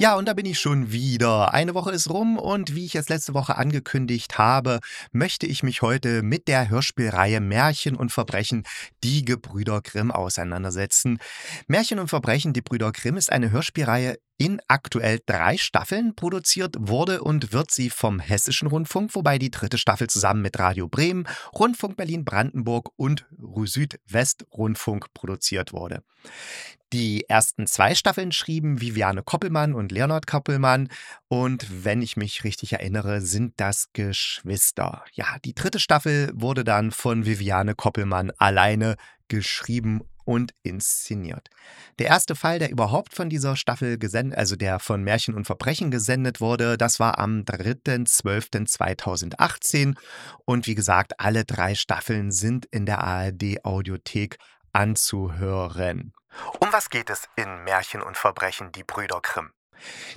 Ja, und da bin ich schon wieder. Eine Woche ist rum und wie ich es letzte Woche angekündigt habe, möchte ich mich heute mit der Hörspielreihe Märchen und Verbrechen, die Gebrüder Grimm auseinandersetzen. Märchen und Verbrechen, die Brüder Grimm ist eine Hörspielreihe in aktuell drei Staffeln produziert wurde und wird sie vom Hessischen Rundfunk, wobei die dritte Staffel zusammen mit Radio Bremen, Rundfunk Berlin-Brandenburg und Südwestrundfunk produziert wurde. Die ersten zwei Staffeln schrieben Viviane Koppelmann und Leonard Koppelmann und wenn ich mich richtig erinnere, sind das Geschwister. Ja, die dritte Staffel wurde dann von Viviane Koppelmann alleine geschrieben und inszeniert. Der erste Fall, der überhaupt von dieser Staffel gesendet, also der von Märchen und Verbrechen gesendet wurde, das war am 3.12.2018 und wie gesagt, alle drei Staffeln sind in der ARD Audiothek anzuhören. Um was geht es in Märchen und Verbrechen, die Brüder Grimm?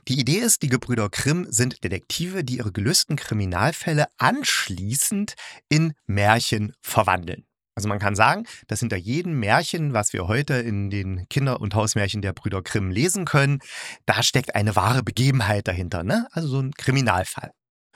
Die Idee ist, die Gebrüder Grimm sind Detektive, die ihre gelösten Kriminalfälle anschließend in Märchen verwandeln. Also man kann sagen, dass hinter jedem Märchen, was wir heute in den Kinder- und Hausmärchen der Brüder Grimm lesen können, da steckt eine wahre Begebenheit dahinter, ne? Also so ein Kriminalfall.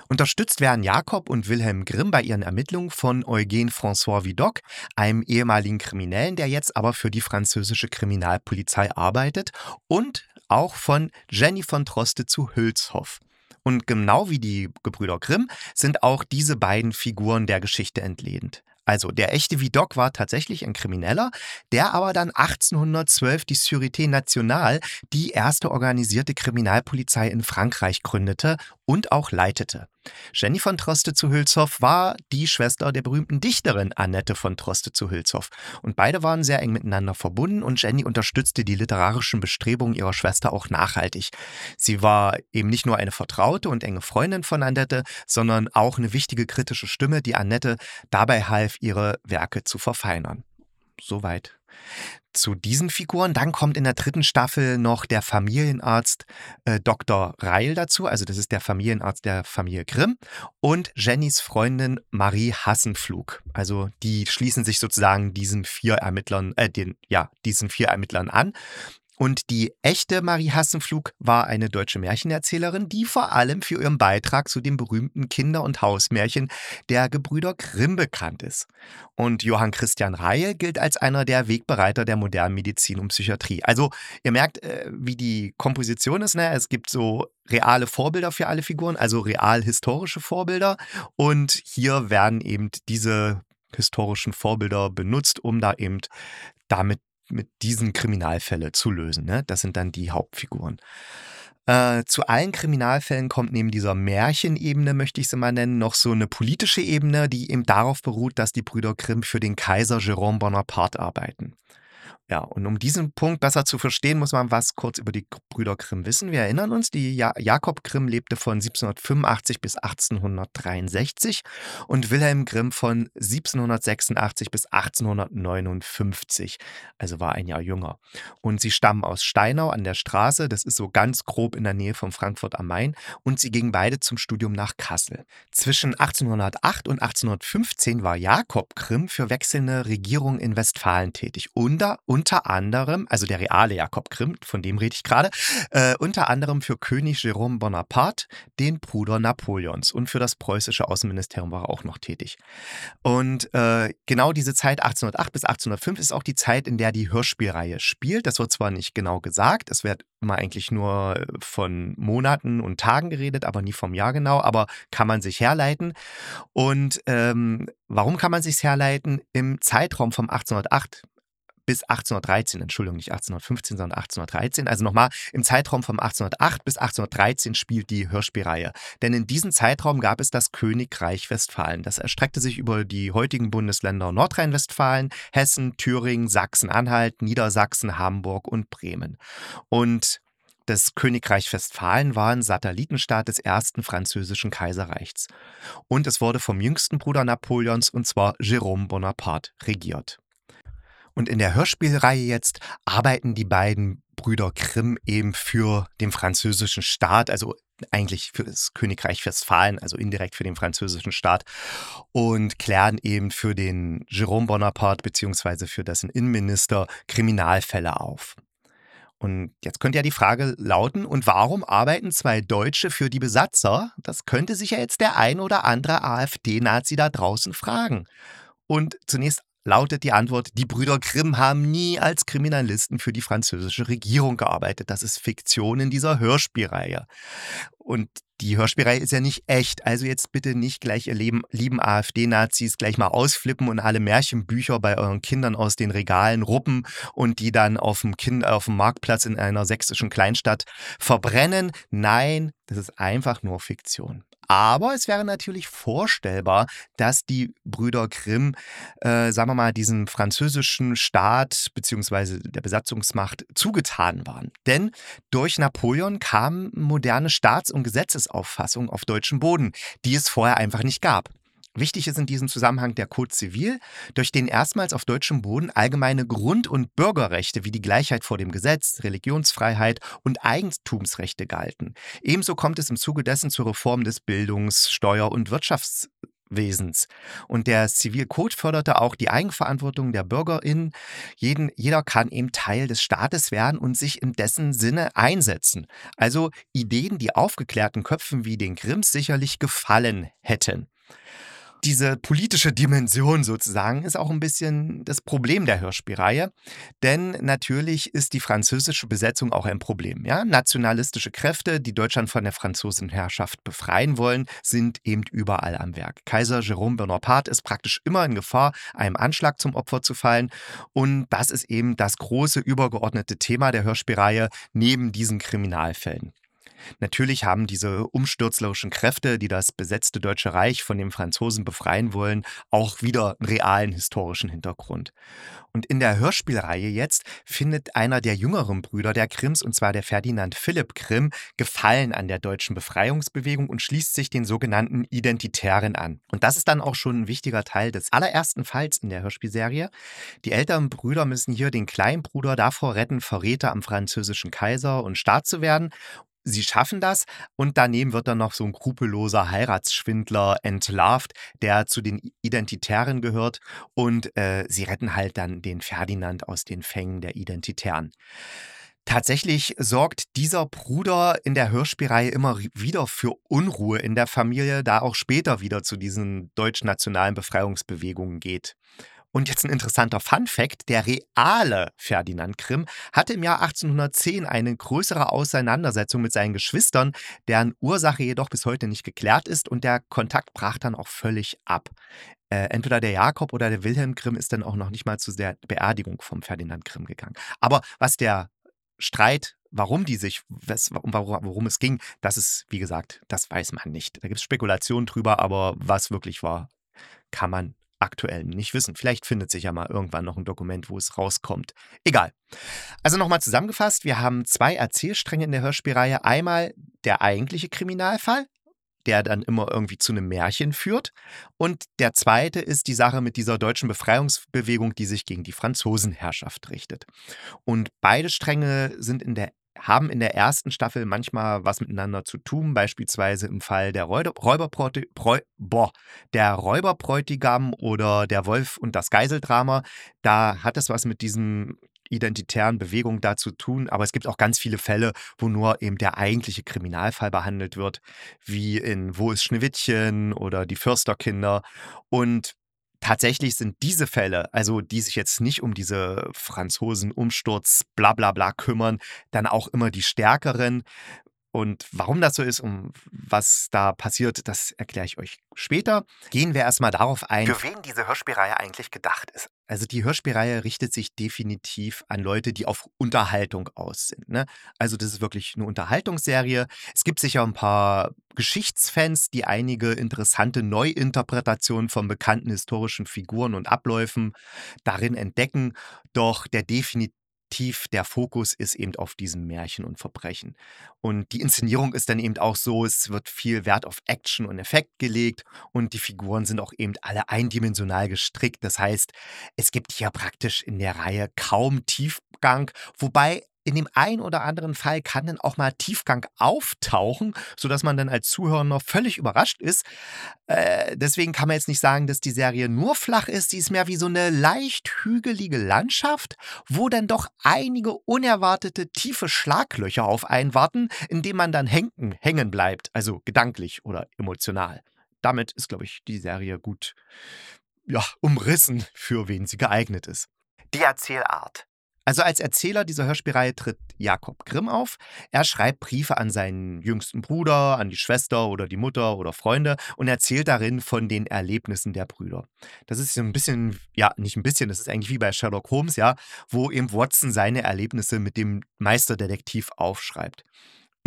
Unterstützt werden Jakob und Wilhelm Grimm bei ihren Ermittlungen von Eugène François Vidocq, einem ehemaligen Kriminellen, der jetzt aber für die französische Kriminalpolizei arbeitet, und auch von Jenny von Troste zu Hülshoff. Und genau wie die Gebrüder Grimm sind auch diese beiden Figuren der Geschichte entlehnt. Also der echte Vidocq war tatsächlich ein Krimineller, der aber dann 1812 die Sûreté Nationale, die erste organisierte Kriminalpolizei in Frankreich gründete und auch leitete. Jenny von Troste zu Hülshoff war die Schwester der berühmten Dichterin Annette von Troste zu Hülshoff. Und beide waren sehr eng miteinander verbunden und Jenny unterstützte die literarischen Bestrebungen ihrer Schwester auch nachhaltig. Sie war eben nicht nur eine Vertraute und enge Freundin von Annette, sondern auch eine wichtige kritische Stimme, die Annette dabei half, ihre Werke zu verfeinern. Soweit zu diesen Figuren. Dann kommt in der dritten Staffel noch der Familienarzt äh, Dr. Reil dazu, also das ist der Familienarzt der Familie Grimm und Jennys Freundin Marie Hassenflug. Also die schließen sich sozusagen diesen vier Ermittlern, äh, den, ja, diesen vier Ermittlern an. Und die echte Marie Hassenflug war eine deutsche Märchenerzählerin, die vor allem für ihren Beitrag zu dem berühmten Kinder- und Hausmärchen der Gebrüder Grimm bekannt ist. Und Johann Christian Reihe gilt als einer der Wegbereiter der modernen Medizin und Psychiatrie. Also ihr merkt, äh, wie die Komposition ist. Ne? Es gibt so reale Vorbilder für alle Figuren, also real historische Vorbilder. Und hier werden eben diese historischen Vorbilder benutzt, um da eben damit mit diesen Kriminalfälle zu lösen. Ne? Das sind dann die Hauptfiguren. Äh, zu allen Kriminalfällen kommt neben dieser Märchenebene, möchte ich sie mal nennen, noch so eine politische Ebene, die eben darauf beruht, dass die Brüder Grimm für den Kaiser Jérôme Bonaparte arbeiten. Ja, und um diesen Punkt besser zu verstehen, muss man was kurz über die Brüder Grimm wissen. Wir erinnern uns, die ja Jakob Grimm lebte von 1785 bis 1863 und Wilhelm Grimm von 1786 bis 1859, also war ein Jahr jünger. Und sie stammen aus Steinau an der Straße, das ist so ganz grob in der Nähe von Frankfurt am Main, und sie gingen beide zum Studium nach Kassel. Zwischen 1808 und 1815 war Jakob Grimm für wechselnde Regierungen in Westfalen tätig, unter unter anderem, also der reale Jakob Grimm, von dem rede ich gerade, äh, unter anderem für König Jérôme Bonaparte, den Bruder Napoleons. Und für das preußische Außenministerium war er auch noch tätig. Und äh, genau diese Zeit 1808 bis 1805 ist auch die Zeit, in der die Hörspielreihe spielt. Das wird zwar nicht genau gesagt, es wird immer eigentlich nur von Monaten und Tagen geredet, aber nie vom Jahr genau, aber kann man sich herleiten. Und ähm, warum kann man sich herleiten? Im Zeitraum vom 1808 bis 1813, Entschuldigung, nicht 1815, sondern 1813. Also nochmal, im Zeitraum von 1808 bis 1813 spielt die Hörspielreihe. Denn in diesem Zeitraum gab es das Königreich Westfalen. Das erstreckte sich über die heutigen Bundesländer Nordrhein-Westfalen, Hessen, Thüringen, Sachsen-Anhalt, Niedersachsen, Hamburg und Bremen. Und das Königreich Westfalen war ein Satellitenstaat des ersten französischen Kaiserreichs. Und es wurde vom jüngsten Bruder Napoleons, und zwar Jérôme Bonaparte, regiert. Und in der Hörspielreihe jetzt arbeiten die beiden Brüder Grimm eben für den französischen Staat, also eigentlich für das Königreich Westfalen, also indirekt für den französischen Staat und klären eben für den Jérôme Bonaparte beziehungsweise für dessen Innenminister Kriminalfälle auf. Und jetzt könnte ja die Frage lauten, und warum arbeiten zwei Deutsche für die Besatzer? Das könnte sich ja jetzt der ein oder andere AfD-Nazi da draußen fragen. Und zunächst lautet die Antwort, die Brüder Grimm haben nie als Kriminalisten für die französische Regierung gearbeitet. Das ist Fiktion in dieser Hörspielreihe. Und die Hörspielreihe ist ja nicht echt. Also jetzt bitte nicht gleich ihr Leben, lieben AfD-Nazis gleich mal ausflippen und alle Märchenbücher bei euren Kindern aus den Regalen ruppen und die dann auf dem, kind, auf dem Marktplatz in einer sächsischen Kleinstadt verbrennen. Nein, das ist einfach nur Fiktion. Aber es wäre natürlich vorstellbar, dass die Brüder Grimm, äh, sagen wir mal, diesem französischen Staat bzw. der Besatzungsmacht zugetan waren. Denn durch Napoleon kamen moderne Staats- und Gesetzesauffassungen auf deutschem Boden, die es vorher einfach nicht gab. Wichtig ist in diesem Zusammenhang der Code Zivil, durch den erstmals auf deutschem Boden allgemeine Grund- und Bürgerrechte wie die Gleichheit vor dem Gesetz, Religionsfreiheit und Eigentumsrechte galten. Ebenso kommt es im Zuge dessen zur Reform des Bildungs-, Steuer- und Wirtschaftswesens. Und der Zivilcode förderte auch die Eigenverantwortung der BürgerInnen. Jeden, jeder kann eben Teil des Staates werden und sich in dessen Sinne einsetzen. Also Ideen, die aufgeklärten Köpfen wie den Grimms sicherlich gefallen hätten diese politische Dimension sozusagen ist auch ein bisschen das Problem der Hörspielreihe. Denn natürlich ist die französische Besetzung auch ein Problem. Ja? Nationalistische Kräfte, die Deutschland von der Franzosenherrschaft befreien wollen, sind eben überall am Werk. Kaiser Jérôme Bonaparte ist praktisch immer in Gefahr, einem Anschlag zum Opfer zu fallen. Und das ist eben das große übergeordnete Thema der Hörspielreihe neben diesen Kriminalfällen. Natürlich haben diese umstürzlerischen Kräfte, die das besetzte Deutsche Reich von den Franzosen befreien wollen, auch wieder einen realen historischen Hintergrund. Und in der Hörspielreihe jetzt findet einer der jüngeren Brüder der Grimms, und zwar der Ferdinand Philipp Grimm, Gefallen an der deutschen Befreiungsbewegung und schließt sich den sogenannten Identitären an. Und das ist dann auch schon ein wichtiger Teil des allerersten Falls in der Hörspielserie. Die älteren Brüder müssen hier den kleinen Bruder davor retten, Verräter am französischen Kaiser und Staat zu werden sie schaffen das und daneben wird dann noch so ein skrupelloser Heiratsschwindler entlarvt, der zu den Identitären gehört und äh, sie retten halt dann den Ferdinand aus den Fängen der Identitären. Tatsächlich sorgt dieser Bruder in der Hörspielreihe immer wieder für Unruhe in der Familie, da auch später wieder zu diesen deutsch-nationalen Befreiungsbewegungen geht. Und jetzt ein interessanter Fun-Fact: Der reale Ferdinand Grimm hatte im Jahr 1810 eine größere Auseinandersetzung mit seinen Geschwistern, deren Ursache jedoch bis heute nicht geklärt ist und der Kontakt brach dann auch völlig ab. Äh, entweder der Jakob oder der Wilhelm Grimm ist dann auch noch nicht mal zu der Beerdigung vom Ferdinand Grimm gegangen. Aber was der Streit Warum die sich, was, worum es ging, das ist, wie gesagt, das weiß man nicht. Da gibt es Spekulationen drüber, aber was wirklich war, kann man aktuell nicht wissen. Vielleicht findet sich ja mal irgendwann noch ein Dokument, wo es rauskommt. Egal. Also nochmal zusammengefasst, wir haben zwei Erzählstränge in der Hörspielreihe. Einmal der eigentliche Kriminalfall, der dann immer irgendwie zu einem Märchen führt. Und der zweite ist die Sache mit dieser deutschen Befreiungsbewegung, die sich gegen die Franzosenherrschaft richtet. Und beide Stränge sind in der haben in der ersten Staffel manchmal was miteinander zu tun, beispielsweise im Fall der, Räuberbräuti boah, der Räuberbräutigam oder der Wolf und das Geiseldrama. Da hat es was mit diesem identitären Bewegung da zu tun, aber es gibt auch ganz viele Fälle, wo nur eben der eigentliche Kriminalfall behandelt wird, wie in Wo ist Schneewittchen oder die Fürsterkinder. Und tatsächlich sind diese Fälle, also die sich jetzt nicht um diese Franzosen-Umsturz, bla bla bla kümmern, dann auch immer die stärkeren. Und warum das so ist und was da passiert, das erkläre ich euch später. Gehen wir erstmal darauf ein, für wen diese Hörspielreihe eigentlich gedacht ist. Also die Hörspielreihe richtet sich definitiv an Leute, die auf Unterhaltung aus sind. Ne? Also das ist wirklich eine Unterhaltungsserie. Es gibt sicher ein paar Geschichtsfans, die einige interessante Neuinterpretationen von bekannten historischen Figuren und Abläufen darin entdecken. Doch der definitiv tief der Fokus ist eben auf diesem Märchen und Verbrechen. Und die Inszenierung ist dann eben auch so, es wird viel Wert auf Action und Effekt gelegt und die Figuren sind auch eben alle eindimensional gestrickt. Das heißt, es gibt hier praktisch in der Reihe kaum Tiefgang, wobei in dem einen oder anderen Fall kann dann auch mal Tiefgang auftauchen, sodass man dann als Zuhörer noch völlig überrascht ist. Äh, deswegen kann man jetzt nicht sagen, dass die Serie nur flach ist. Sie ist mehr wie so eine leicht hügelige Landschaft, wo dann doch einige unerwartete tiefe Schlaglöcher auf einen warten, in denen man dann hängen, hängen bleibt, also gedanklich oder emotional. Damit ist, glaube ich, die Serie gut ja, umrissen, für wen sie geeignet ist. Die Erzählart. Also als Erzähler dieser Hörspielreihe tritt Jakob Grimm auf. Er schreibt Briefe an seinen jüngsten Bruder, an die Schwester oder die Mutter oder Freunde und erzählt darin von den Erlebnissen der Brüder. Das ist so ein bisschen, ja, nicht ein bisschen, das ist eigentlich wie bei Sherlock Holmes, ja, wo eben Watson seine Erlebnisse mit dem Meisterdetektiv aufschreibt.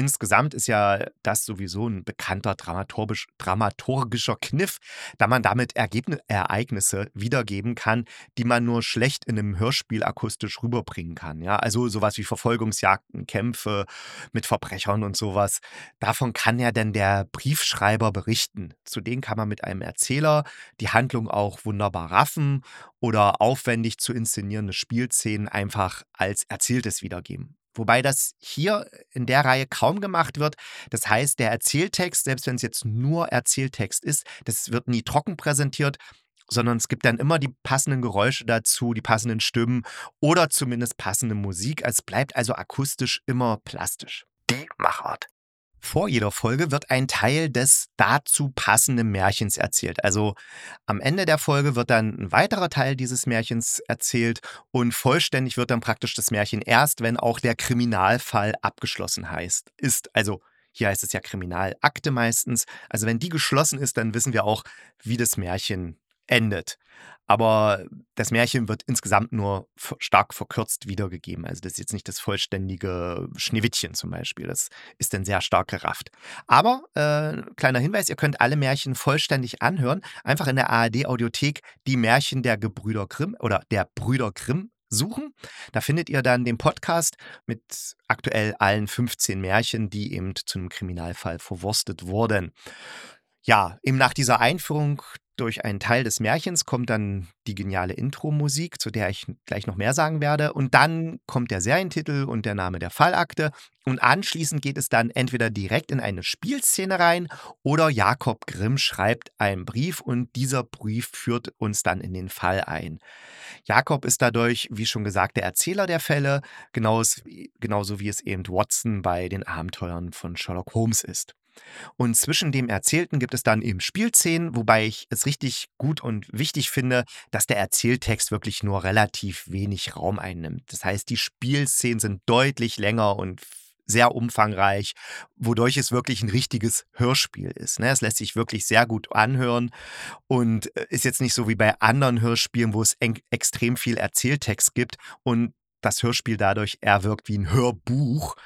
Insgesamt ist ja das sowieso ein bekannter dramaturgisch, dramaturgischer Kniff, da man damit Ergebn Ereignisse wiedergeben kann, die man nur schlecht in einem Hörspiel akustisch rüberbringen kann. Ja? Also sowas wie Verfolgungsjagden, Kämpfe mit Verbrechern und sowas. Davon kann ja dann der Briefschreiber berichten. Zudem kann man mit einem Erzähler die Handlung auch wunderbar raffen oder aufwendig zu inszenierende Spielszenen einfach als Erzähltes wiedergeben. Wobei das hier in der Reihe kaum gemacht wird. Das heißt, der Erzähltext, selbst wenn es jetzt nur Erzähltext ist, das wird nie trocken präsentiert, sondern es gibt dann immer die passenden Geräusche dazu, die passenden Stimmen oder zumindest passende Musik. Es bleibt also akustisch immer plastisch. Die Machart. Vor jeder Folge wird ein Teil des dazu passenden Märchens erzählt. Also am Ende der Folge wird dann ein weiterer Teil dieses Märchens erzählt und vollständig wird dann praktisch das Märchen erst, wenn auch der Kriminalfall abgeschlossen heißt. Ist also hier heißt es ja Kriminalakte meistens. Also wenn die geschlossen ist, dann wissen wir auch, wie das Märchen endet. Aber das Märchen wird insgesamt nur stark verkürzt wiedergegeben. Also das ist jetzt nicht das vollständige Schneewittchen zum Beispiel. Das ist dann sehr stark gerafft. Aber äh, kleiner Hinweis, ihr könnt alle Märchen vollständig anhören. Einfach in der ARD-Audiothek die Märchen der Gebrüder Grimm oder der Brüder Grimm suchen. Da findet ihr dann den Podcast mit aktuell allen 15 Märchen, die eben zu einem Kriminalfall verwurstet wurden. Ja, eben nach dieser Einführung durch einen Teil des Märchens kommt dann die geniale Intro-Musik, zu der ich gleich noch mehr sagen werde. Und dann kommt der Serientitel und der Name der Fallakte. Und anschließend geht es dann entweder direkt in eine Spielszene rein oder Jakob Grimm schreibt einen Brief und dieser Brief führt uns dann in den Fall ein. Jakob ist dadurch, wie schon gesagt, der Erzähler der Fälle, genauso wie es eben Watson bei den Abenteuern von Sherlock Holmes ist. Und zwischen dem Erzählten gibt es dann eben Spielszenen, wobei ich es richtig gut und wichtig finde, dass der Erzähltext wirklich nur relativ wenig Raum einnimmt. Das heißt, die Spielszenen sind deutlich länger und sehr umfangreich, wodurch es wirklich ein richtiges Hörspiel ist. Ne? Es lässt sich wirklich sehr gut anhören und äh, ist jetzt nicht so wie bei anderen Hörspielen, wo es extrem viel Erzähltext gibt und das Hörspiel dadurch eher wirkt wie ein Hörbuch.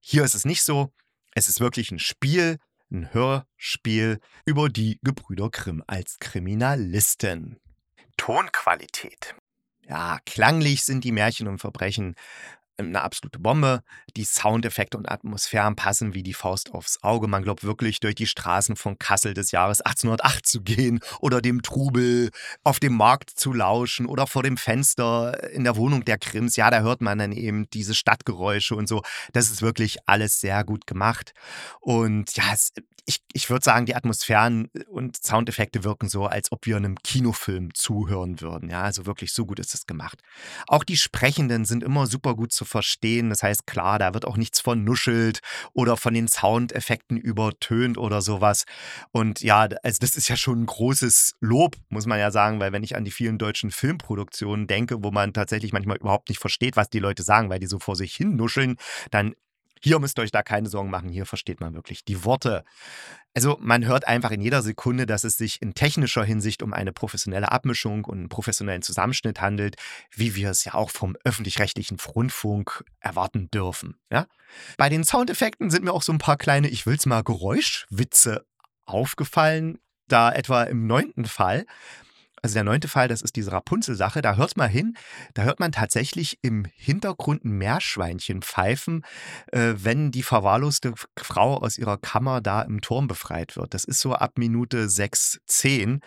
Hier ist es nicht so. Es ist wirklich ein Spiel, ein Hörspiel über die Gebrüder Grimm als Kriminalisten. Tonqualität. Ja, klanglich sind die Märchen und Verbrechen eine absolute Bombe. Die Soundeffekte und Atmosphären passen wie die Faust aufs Auge. Man glaubt wirklich, durch die Straßen von Kassel des Jahres 1808 zu gehen oder dem Trubel auf dem Markt zu lauschen oder vor dem Fenster in der Wohnung der Krims. Ja, da hört man dann eben diese Stadtgeräusche und so. Das ist wirklich alles sehr gut gemacht. Und ja, es, ich, ich würde sagen, die Atmosphären und Soundeffekte wirken so, als ob wir einem Kinofilm zuhören würden. Ja, also wirklich so gut ist es gemacht. Auch die Sprechenden sind immer super gut zu verstehen. Das heißt, klar, da wird auch nichts vernuschelt oder von den Soundeffekten übertönt oder sowas. Und ja, also das ist ja schon ein großes Lob, muss man ja sagen, weil wenn ich an die vielen deutschen Filmproduktionen denke, wo man tatsächlich manchmal überhaupt nicht versteht, was die Leute sagen, weil die so vor sich hin nuscheln, dann hier müsst ihr euch da keine Sorgen machen, hier versteht man wirklich die Worte. Also man hört einfach in jeder Sekunde, dass es sich in technischer Hinsicht um eine professionelle Abmischung und einen professionellen Zusammenschnitt handelt, wie wir es ja auch vom öffentlich-rechtlichen Rundfunk erwarten dürfen. Ja? Bei den Soundeffekten sind mir auch so ein paar kleine, ich will's mal, Geräuschwitze aufgefallen. Da etwa im neunten Fall Also der neunte Fall, das ist diese Rapunzel-Sache. Da hört man hin, da hört man tatsächlich im Hintergrund ein Meerschweinchen pfeifen, äh, wenn die verwahrloste Frau aus ihrer Kammer da im Turm befreit wird. Das ist so ab Minute 6, 10.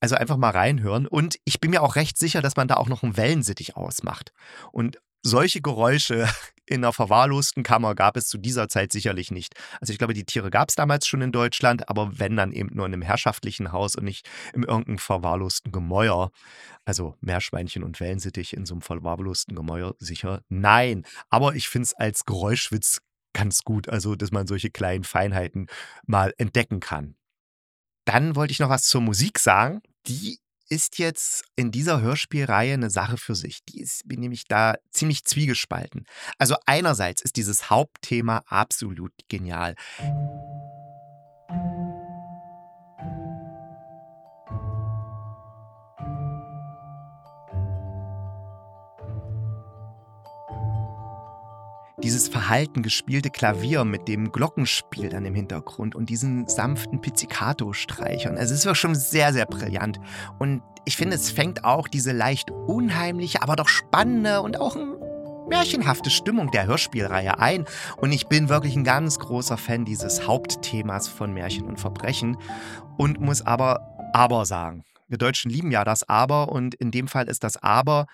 Also einfach mal reinhören. Und ich bin mir auch recht sicher, dass man da auch noch einen Wellensittich ausmacht. Und solche Geräusche in einer verwahrlosten Kammer gab es zu dieser Zeit sicherlich nicht. Also ich glaube, die Tiere gab es damals schon in Deutschland, aber wenn dann eben nur in einem herrschaftlichen Haus und nicht in irgendeinem verwahrlosten Gemäuer. Also Meerschweinchen und Wellensittich in so einem verwahrlosten Gemäuer sicher nein. Aber ich finde es als Geräuschwitz ganz gut, also dass man solche kleinen Feinheiten mal entdecken kann. Dann wollte ich noch was zur Musik sagen. Die ist jetzt in dieser Hörspielreihe eine Sache für sich. Die ist nämlich da ziemlich zwiegespalten. Also einerseits ist dieses Hauptthema absolut genial. Dieses verhalten gespielte Klavier mit dem Glockenspiel dann im Hintergrund und diesen sanften Pizzicato-Streichern. Also es ist schon sehr, sehr brillant. Und ich finde, es fängt auch diese leicht unheimliche, aber doch spannende und auch ein märchenhafte Stimmung der Hörspielreihe ein. Und ich bin wirklich ein ganz großer Fan dieses Hauptthemas von Märchen und Verbrechen und muss aber aber sagen. Wir Deutschen lieben ja das Aber und in dem Fall ist das Aber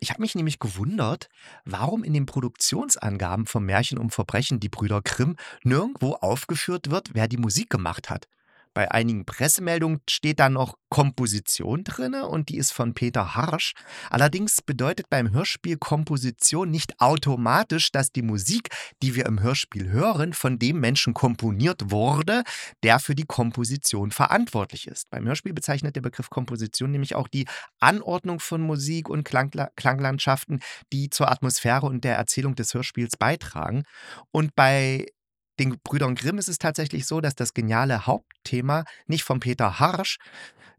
ich habe mich nämlich gewundert, warum in den Produktionsangaben vom Märchen um Verbrechen die Brüder Grimm nirgendwo aufgeführt wird, wer die Musik gemacht hat. Bei einigen Pressemeldungen steht da noch Komposition drin und die ist von Peter Harsch. Allerdings bedeutet beim Hörspiel Komposition nicht automatisch, dass die Musik, die wir im Hörspiel hören, von dem Menschen komponiert wurde, der für die Komposition verantwortlich ist. Beim Hörspiel bezeichnet der Begriff Komposition nämlich auch die Anordnung von Musik und Klangla Klanglandschaften, die zur Atmosphäre und der Erzählung des Hörspiels beitragen. Und bei den Brüdern Grimm ist es tatsächlich so, dass das geniale Hauptthema nicht von Peter Harsch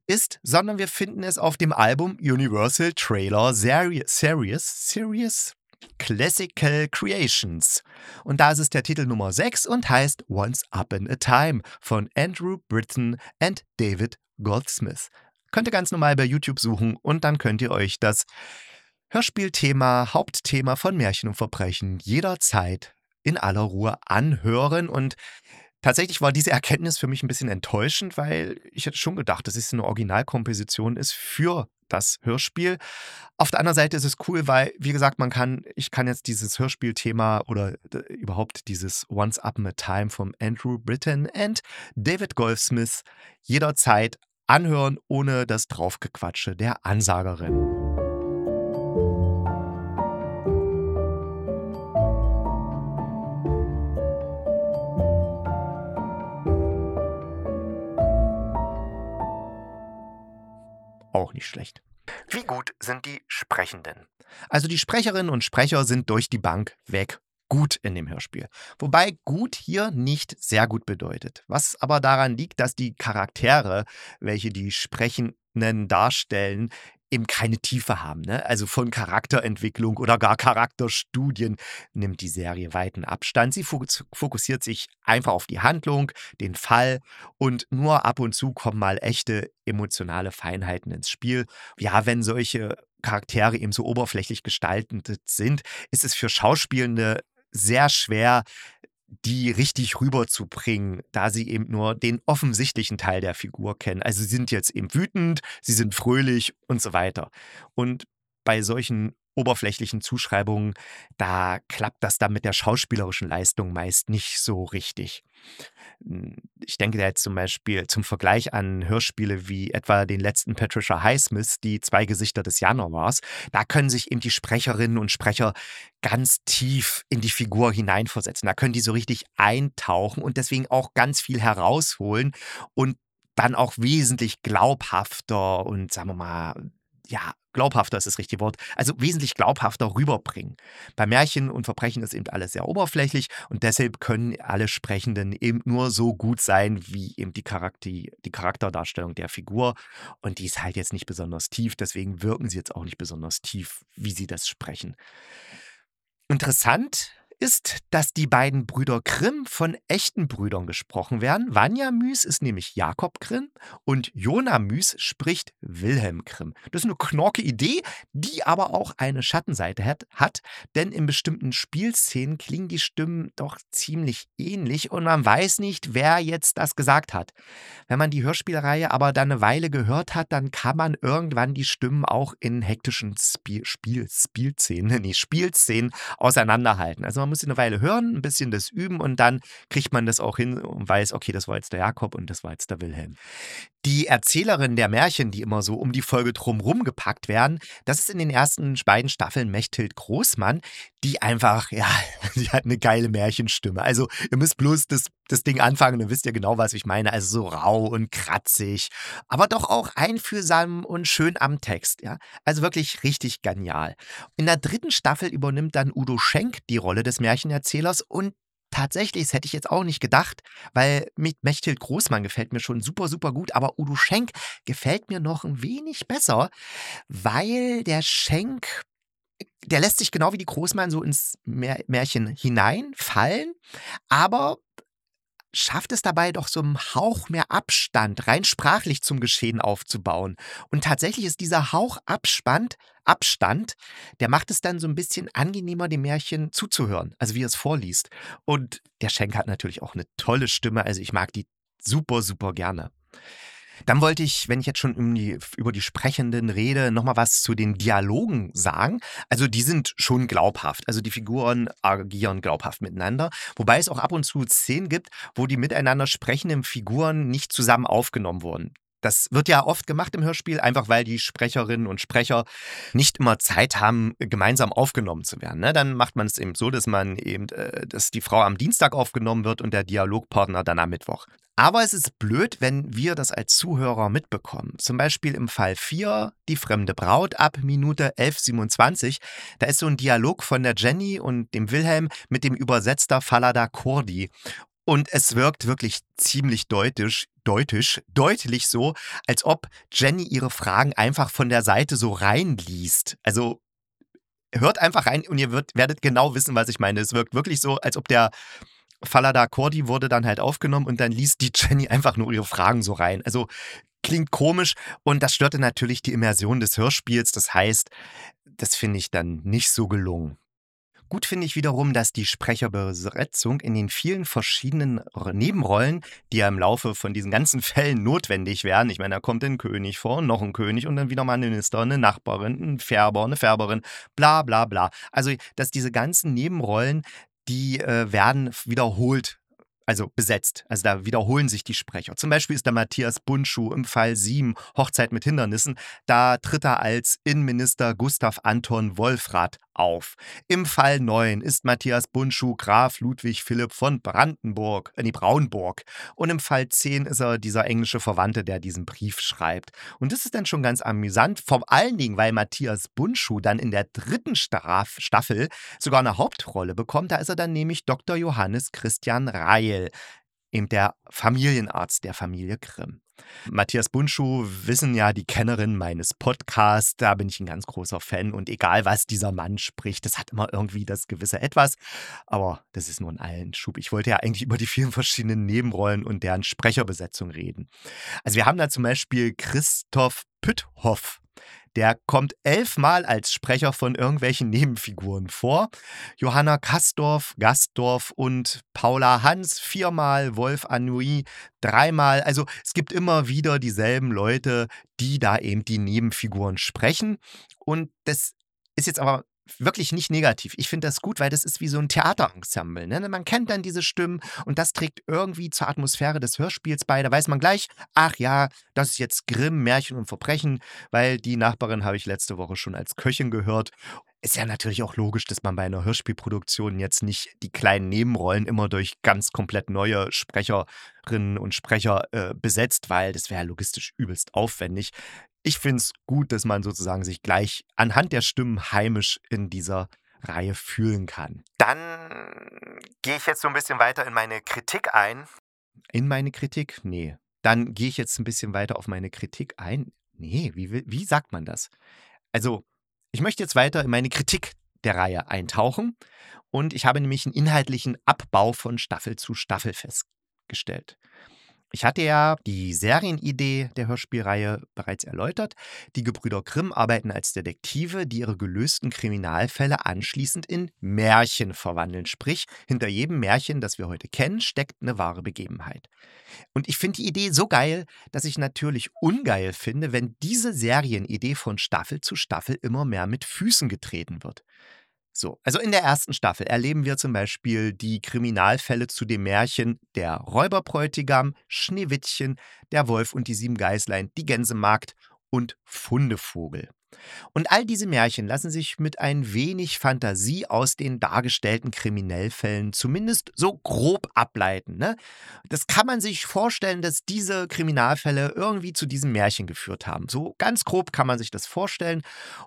ist, sondern wir finden es auf dem Album Universal Trailer Series, Series, Classical Creations. Und da ist es der Titel Nummer 6 und heißt Once Upon a Time von Andrew Britton und David Goldsmith. Könnt ihr ganz normal bei YouTube suchen und dann könnt ihr euch das Hörspielthema, Hauptthema von Märchen und Verbrechen jederzeit in aller Ruhe anhören. Und tatsächlich war diese Erkenntnis für mich ein bisschen enttäuschend, weil ich hätte schon gedacht, dass es eine Originalkomposition ist für das Hörspiel. Auf der anderen Seite ist es cool, weil, wie gesagt, man kann, ich kann jetzt dieses Hörspielthema oder überhaupt dieses Once Upon a Time vom Andrew Britton und David Golfsmith jederzeit anhören, ohne das Draufgequatsche der Ansagerin. Nicht schlecht. Wie gut sind die Sprechenden? Also die Sprecherinnen und Sprecher sind durch die Bank weg gut in dem Hörspiel. Wobei gut hier nicht sehr gut bedeutet. Was aber daran liegt, dass die Charaktere, welche die Sprechenden darstellen, eben keine Tiefe haben. Ne? Also von Charakterentwicklung oder gar Charakterstudien nimmt die Serie weiten Abstand. Sie fokussiert sich einfach auf die Handlung, den Fall und nur ab und zu kommen mal echte emotionale Feinheiten ins Spiel. Ja, wenn solche Charaktere eben so oberflächlich gestaltet sind, ist es für Schauspielende sehr schwer, die richtig rüberzubringen, da sie eben nur den offensichtlichen Teil der Figur kennen. Also sie sind jetzt eben wütend, sie sind fröhlich und so weiter. Und bei solchen oberflächlichen Zuschreibungen, da klappt das dann mit der schauspielerischen Leistung meist nicht so richtig. Hm, ich denke da jetzt zum Beispiel zum Vergleich an Hörspiele wie etwa den letzten Patricia Highsmith, die Zwei Gesichter des Januars. Da können sich eben die Sprecherinnen und Sprecher ganz tief in die Figur hineinversetzen. Da können die so richtig eintauchen und deswegen auch ganz viel herausholen und dann auch wesentlich glaubhafter und sagen wir mal ja, glaubhafter ist das richtige Wort, also wesentlich glaubhafter rüberbringen. Bei Märchen und Verbrechen ist eben alles sehr oberflächlich und deshalb können alle Sprechenden eben nur so gut sein, wie eben die, Charakter, die Charakterdarstellung der Figur. Und die ist halt jetzt nicht besonders tief, deswegen wirken sie jetzt auch nicht besonders tief, wie sie das sprechen. Interessant ist, dass die beiden Brüder Grimm von echten Brüdern gesprochen werden. Vanya Müs ist nämlich Jakob Grimm und Jona Müs spricht Wilhelm Grimm. Das ist eine knorke Idee, die aber auch eine Schattenseite hat, hat, denn in bestimmten Spielszenen klingen die Stimmen doch ziemlich ähnlich und man weiß nicht, wer jetzt das gesagt hat. Wenn man die Hörspielreihe aber dann eine Weile gehört hat, dann kann man irgendwann die Stimmen auch in hektischen Spiel, Spiel, Spielszenen, nee, Spielszenen auseinanderhalten. Also man muss sie eine Weile hören, ein bisschen das üben und dann kriegt man das auch hin und weiß, okay, das war jetzt der Jakob und das war jetzt der Wilhelm. Die Erzählerin der Märchen, die immer so um die Folge drumrum gepackt werden, das ist in den ersten beiden Staffeln Mechthild Großmann, die einfach, ja, die hat eine geile Märchenstimme. Also ihr müsst bloß das, das Ding anfangen, dann wisst ihr genau, was ich meine. Also so rau und kratzig, aber doch auch einfühlsam und schön am Text. Ja? Also wirklich richtig genial. In der dritten Staffel übernimmt dann Udo Schenk die Rolle des Märchenerzählers und tatsächlich, das hätte ich jetzt auch nicht gedacht, weil mit Mechthild Großmann gefällt mir schon super, super gut, aber Udo Schenk gefällt mir noch ein wenig besser, weil der Schenk, der lässt sich genau wie die Großmann so ins Märchen hineinfallen, aber schafft es dabei doch so einen Hauch mehr Abstand rein sprachlich zum Geschehen aufzubauen. Und tatsächlich ist dieser Hauch Abstand, Abstand, der macht es dann so ein bisschen angenehmer, dem Märchen zuzuhören, also wie er es vorliest. Und der Schenk hat natürlich auch eine tolle Stimme, also ich mag die super, super gerne. Dann wollte ich, wenn ich jetzt schon um die, über die Sprechenden rede, nochmal was zu den Dialogen sagen. Also die sind schon glaubhaft. Also die Figuren agieren glaubhaft miteinander. Wobei es auch ab und zu Szenen gibt, wo die miteinander sprechenden Figuren nicht zusammen aufgenommen wurden. Das wird ja oft gemacht im Hörspiel, einfach weil die Sprecherinnen und Sprecher nicht immer Zeit haben, gemeinsam aufgenommen zu werden. Ne? Dann macht man es eben so, dass man eben, äh, dass die Frau am Dienstag aufgenommen wird und der Dialogpartner dann am Mittwoch. Aber es ist blöd, wenn wir das als Zuhörer mitbekommen. Zum Beispiel im Fall 4, die fremde Braut ab Minute 11.27. Da ist so ein Dialog von der Jenny und dem Wilhelm mit dem Übersetzer Falada Kurdi. Und es wirkt wirklich ziemlich deutlich, deutlich, deutlich so, als ob Jenny ihre Fragen einfach von der Seite so reinliest. Also hört einfach rein und ihr wird, werdet genau wissen, was ich meine. Es wirkt wirklich so, als ob der Falada Cordi wurde dann halt aufgenommen und dann liest die Jenny einfach nur ihre Fragen so rein. Also klingt komisch und das störte natürlich die Immersion des Hörspiels. Das heißt, das finde ich dann nicht so gelungen. Gut finde ich wiederum, dass die Sprecherbesetzung in den vielen verschiedenen Nebenrollen, die ja im Laufe von diesen ganzen Fällen notwendig werden, ich meine, da kommt ein König vor, noch ein König und dann wieder mal ein Minister, eine Nachbarin, ein Färber, eine Färberin, bla bla bla. Also, dass diese ganzen Nebenrollen, die äh, werden wiederholt also besetzt. Also da wiederholen sich die Sprecher. Zum Beispiel ist der Matthias Bundschuh im Fall 7, Hochzeit mit Hindernissen, da tritt er als Innenminister Gustav Anton Wolfrath auf. Im Fall 9 ist Matthias Bundschuh Graf Ludwig Philipp von Brandenburg, äh, nee, Braunburg. Und im Fall 10 ist er dieser englische Verwandte, der diesen Brief schreibt. Und das ist dann schon ganz amüsant, vor allen Dingen, weil Matthias Bundschuh dann in der dritten Staffel sogar eine Hauptrolle bekommt. Da ist er dann nämlich Dr. Johannes Christian Reil, eben der Familienarzt der Familie Grimm. Matthias Bundschuh wissen ja die Kennerinnen meines Podcasts, da bin ich ein ganz großer Fan und egal was dieser Mann spricht, das hat immer irgendwie das gewisse Etwas, aber das ist nur ein allen Schub. Ich wollte ja eigentlich über die vielen verschiedenen Nebenrollen und deren Sprecherbesetzung reden. Also wir haben da zum Beispiel Christoph Pütthoff der kommt elfmal als Sprecher von irgendwelchen Nebenfiguren vor. Johanna Kastorf, Gastdorf und Paula Hans viermal, Wolf Anui dreimal. Also es gibt immer wieder dieselben Leute, die da eben die Nebenfiguren sprechen. Und das ist jetzt aber wirklich nicht negativ. Ich finde das gut, weil das ist wie so ein Theaterensemble. Ne? Man kennt dann diese Stimmen und das trägt irgendwie zur Atmosphäre des Hörspiels bei. Da weiß man gleich, ach ja, das ist jetzt Grimm, Märchen und Verbrechen, weil die Nachbarin habe ich letzte Woche schon als Köchin gehört. Ist ja natürlich auch logisch, dass man bei einer Hörspielproduktion jetzt nicht die kleinen Nebenrollen immer durch ganz komplett neue Sprecherinnen und Sprecher äh, besetzt, weil das wäre logistisch übelst aufwendig ich finde es gut, dass man sozusagen sich gleich anhand der Stimmen heimisch in dieser Reihe fühlen kann. Dann gehe ich jetzt so ein bisschen weiter in meine Kritik ein. In meine Kritik? Nee. Dann gehe ich jetzt ein bisschen weiter auf meine Kritik ein. Nee, wie, wie sagt man das? Also, ich möchte jetzt weiter in meine Kritik der Reihe eintauchen. Und ich habe nämlich einen inhaltlichen Abbau von Staffel zu Staffel festgestellt. Ich hatte ja die Serienidee der Hörspielreihe bereits erläutert. Die Gebrüder Grimm arbeiten als Detektive, die ihre gelösten Kriminalfälle anschließend in Märchen verwandeln. Sprich, hinter jedem Märchen, das wir heute kennen, steckt eine wahre Begebenheit. Und ich finde die Idee so geil, dass ich natürlich ungeil finde, wenn diese Serienidee von Staffel zu Staffel immer mehr mit Füßen getreten wird. So, also in der ersten Staffel erleben wir zum Beispiel die Kriminalfälle zu dem Märchen Der Räuberbräutigam, Schneewittchen, Der Wolf und die sieben Geißlein, die Gänsemagd und Fundevogel. Und all diese Märchen lassen sich mit ein wenig Fantasie aus den dargestellten Kriminellfällen zumindest so grob ableiten. Ne? Das kann man sich vorstellen, dass diese Kriminalfälle irgendwie zu diesem Märchen geführt haben. So ganz grob kann man sich das vorstellen.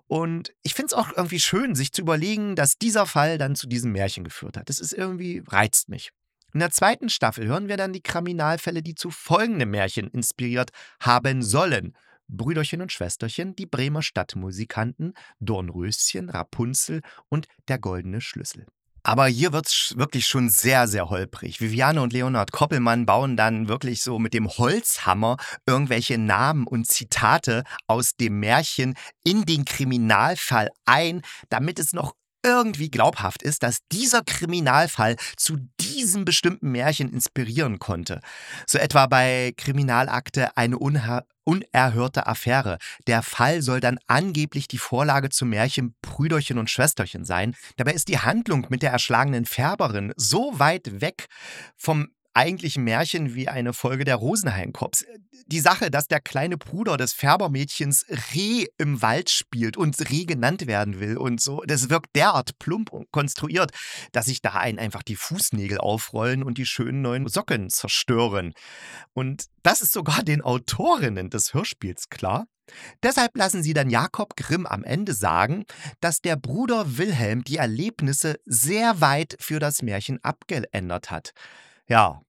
Und ich finde es auch irgendwie schön, sich zu überlegen, dass dieser Fall dann zu diesem Märchen geführt hat. Das ist irgendwie, reizt mich. In der zweiten Staffel hören wir dann die Kriminalfälle, die zu folgendem Märchen inspiriert haben sollen. Brüderchen und Schwesterchen, die Bremer Stadtmusikanten, Dornröschen, Rapunzel und der goldene Schlüssel. Aber hier wird es wirklich schon sehr, sehr holprig. Viviane und Leonard Koppelmann bauen dann wirklich so mit dem Holzhammer irgendwelche Namen und Zitate aus dem Märchen in den Kriminalfall ein, damit es noch irgendwie glaubhaft ist, dass dieser Kriminalfall zu diesem bestimmten Märchen inspirieren konnte. So etwa bei Kriminalakte eine unerhörte Affäre. Der Fall soll dann angeblich die Vorlage zum Märchen Brüderchen und Schwesterchen sein. Dabei ist die Handlung mit der erschlagenen Färberin so weit weg vom eigentlichen Märchen wie eine Folge der Rosenheim-Cops die Sache, dass der kleine Bruder des Färbermädchens Reh im Wald spielt und Reh genannt werden will und so, das wirkt derart plump und konstruiert, dass sich da einen einfach die Fußnägel aufrollen und die schönen neuen Socken zerstören. Und das ist sogar den Autorinnen des Hörspiels klar. Deshalb lassen sie dann Jakob Grimm am Ende sagen, dass der Bruder Wilhelm die Erlebnisse sehr weit für das Märchen abgeändert hat. Ja,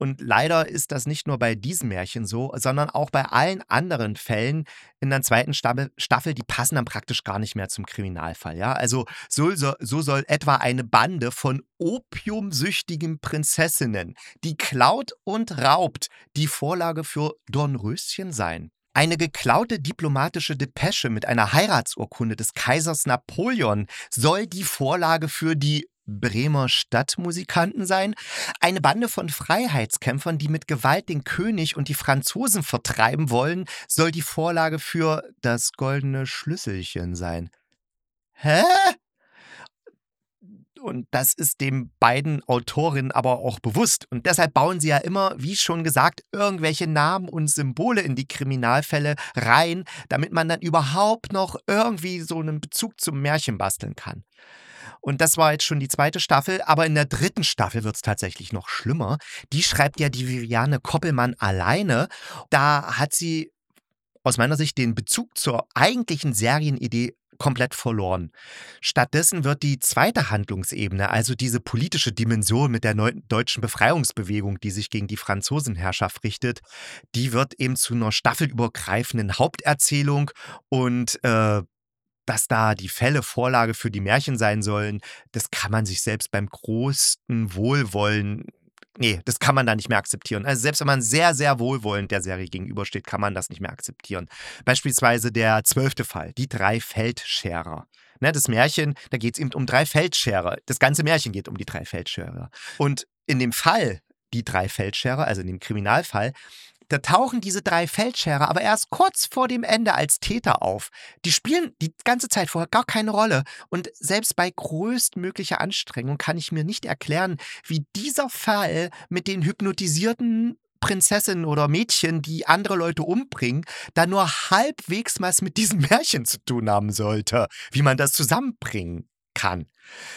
und leider ist das nicht nur bei diesem Märchen so, sondern auch bei allen anderen Fällen in der zweiten Staffel, die passen dann praktisch gar nicht mehr zum Kriminalfall. Ja? Also so, so, so soll etwa eine Bande von opiumsüchtigen Prinzessinnen, die klaut und raubt, die Vorlage für Dornröschen sein. Eine geklaute diplomatische Depesche mit einer Heiratsurkunde des Kaisers Napoleon soll die Vorlage für die Bremer Stadtmusikanten sein. Eine Bande von Freiheitskämpfern, die mit Gewalt den König und die Franzosen vertreiben wollen, soll die Vorlage für das goldene Schlüsselchen sein. Hä? Und das ist den beiden Autorinnen aber auch bewusst. Und deshalb bauen sie ja immer, wie schon gesagt, irgendwelche Namen und Symbole in die Kriminalfälle rein, damit man dann überhaupt noch irgendwie so einen Bezug zum Märchen basteln kann. Und das war jetzt schon die zweite Staffel, aber in der dritten Staffel wird es tatsächlich noch schlimmer. Die schreibt ja die Viviane Koppelmann alleine. Da hat sie aus meiner Sicht den Bezug zur eigentlichen Serienidee komplett verloren. Stattdessen wird die zweite Handlungsebene, also diese politische Dimension mit der deutschen Befreiungsbewegung, die sich gegen die Franzosenherrschaft richtet, die wird eben zu einer staffelübergreifenden Haupterzählung und äh, dass da die Fälle Vorlage für die Märchen sein sollen, das kann man sich selbst beim größten Wohlwollen nee, das kann man da nicht mehr akzeptieren. Also selbst wenn man sehr, sehr wohlwollend der Serie gegenübersteht, kann man das nicht mehr akzeptieren. Beispielsweise der zwölfte Fall, die drei Feldscherer. Ne, das Märchen, da geht es eben um drei Feldscherer. Das ganze Märchen geht um die drei Feldscherer. Und in dem Fall, die drei Feldscherer, also in dem Kriminalfall, da tauchen diese drei Feldscherer aber erst kurz vor dem Ende als Täter auf. Die spielen die ganze Zeit vorher gar keine Rolle. Und selbst bei größtmöglicher Anstrengung kann ich mir nicht erklären, wie dieser Fall mit den hypnotisierten Prinzessinnen oder Mädchen, die andere Leute umbringen, da nur halbwegs was mit diesem Märchen zu tun haben sollte, wie man das zusammenbringen kann.